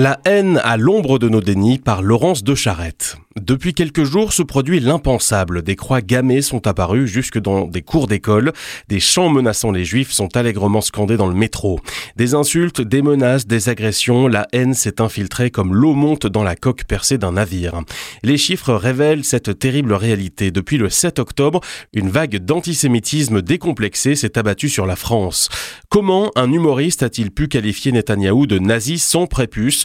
La haine à l'ombre de nos dénis par Laurence de Charette. Depuis quelques jours se produit l'impensable. Des croix gammées sont apparues jusque dans des cours d'école. Des chants menaçant les juifs sont allègrement scandés dans le métro. Des insultes, des menaces, des agressions, la haine s'est infiltrée comme l'eau monte dans la coque percée d'un navire. Les chiffres révèlent cette terrible réalité. Depuis le 7 octobre, une vague d'antisémitisme décomplexé s'est abattue sur la France. Comment un humoriste a-t-il pu qualifier Netanyahou de nazi sans prépuce,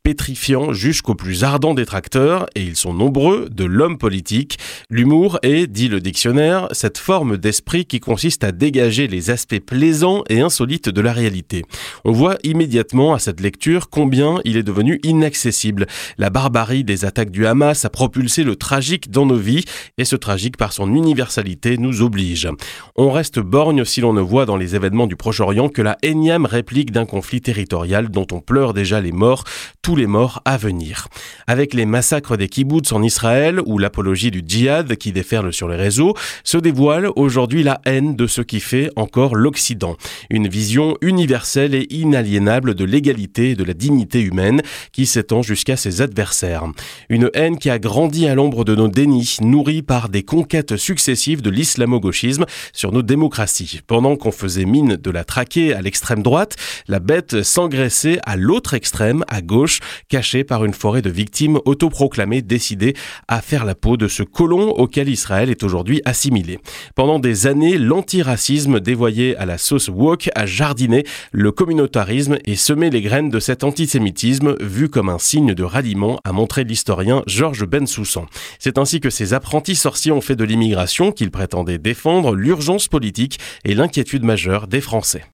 pétrifiant jusqu'aux plus ardents détracteurs, et ils sont nombreux de l'homme politique. L'humour est, dit le dictionnaire, cette forme d'esprit qui consiste à dégager les aspects plaisants et insolites de la réalité. On voit immédiatement à cette lecture combien il est devenu inaccessible. La barbarie des attaques du Hamas a propulsé le tragique dans nos vies et ce tragique par son universalité nous oblige. On reste borgne si l'on ne voit dans les événements du Proche-Orient que la énième réplique d'un conflit territorial dont on pleure déjà les morts, tous les morts à venir. Avec les massacres des kibbutz en Israël ou l'apologie du djihad qui déferle sur les réseaux, se dévoile aujourd'hui la haine de ce qui fait encore l'Occident. Une vision universelle et inaliénable de l'égalité et de la dignité humaine qui s'étend jusqu'à ses adversaires. Une haine qui a grandi à l'ombre de nos dénis, nourrie par des conquêtes successives de l'islamo-gauchisme sur nos démocraties. Pendant qu'on faisait mine de la traquer à l'extrême droite, la bête s'engraissait à l'autre extrême, à gauche, cachée par une forêt de victimes autoproclamées décidées à faire la peau de ce colon auquel Israël est aujourd'hui assimilé. Pendant des années, l'antiracisme dévoyé à la sauce woke a jardiné le communautarisme et semé les graines de cet antisémitisme vu comme un signe de ralliement, a montré l'historien Georges Bensoussan. C'est ainsi que ces apprentis sorciers ont fait de l'immigration qu'ils prétendaient défendre l'urgence politique et l'inquiétude majeure des Français.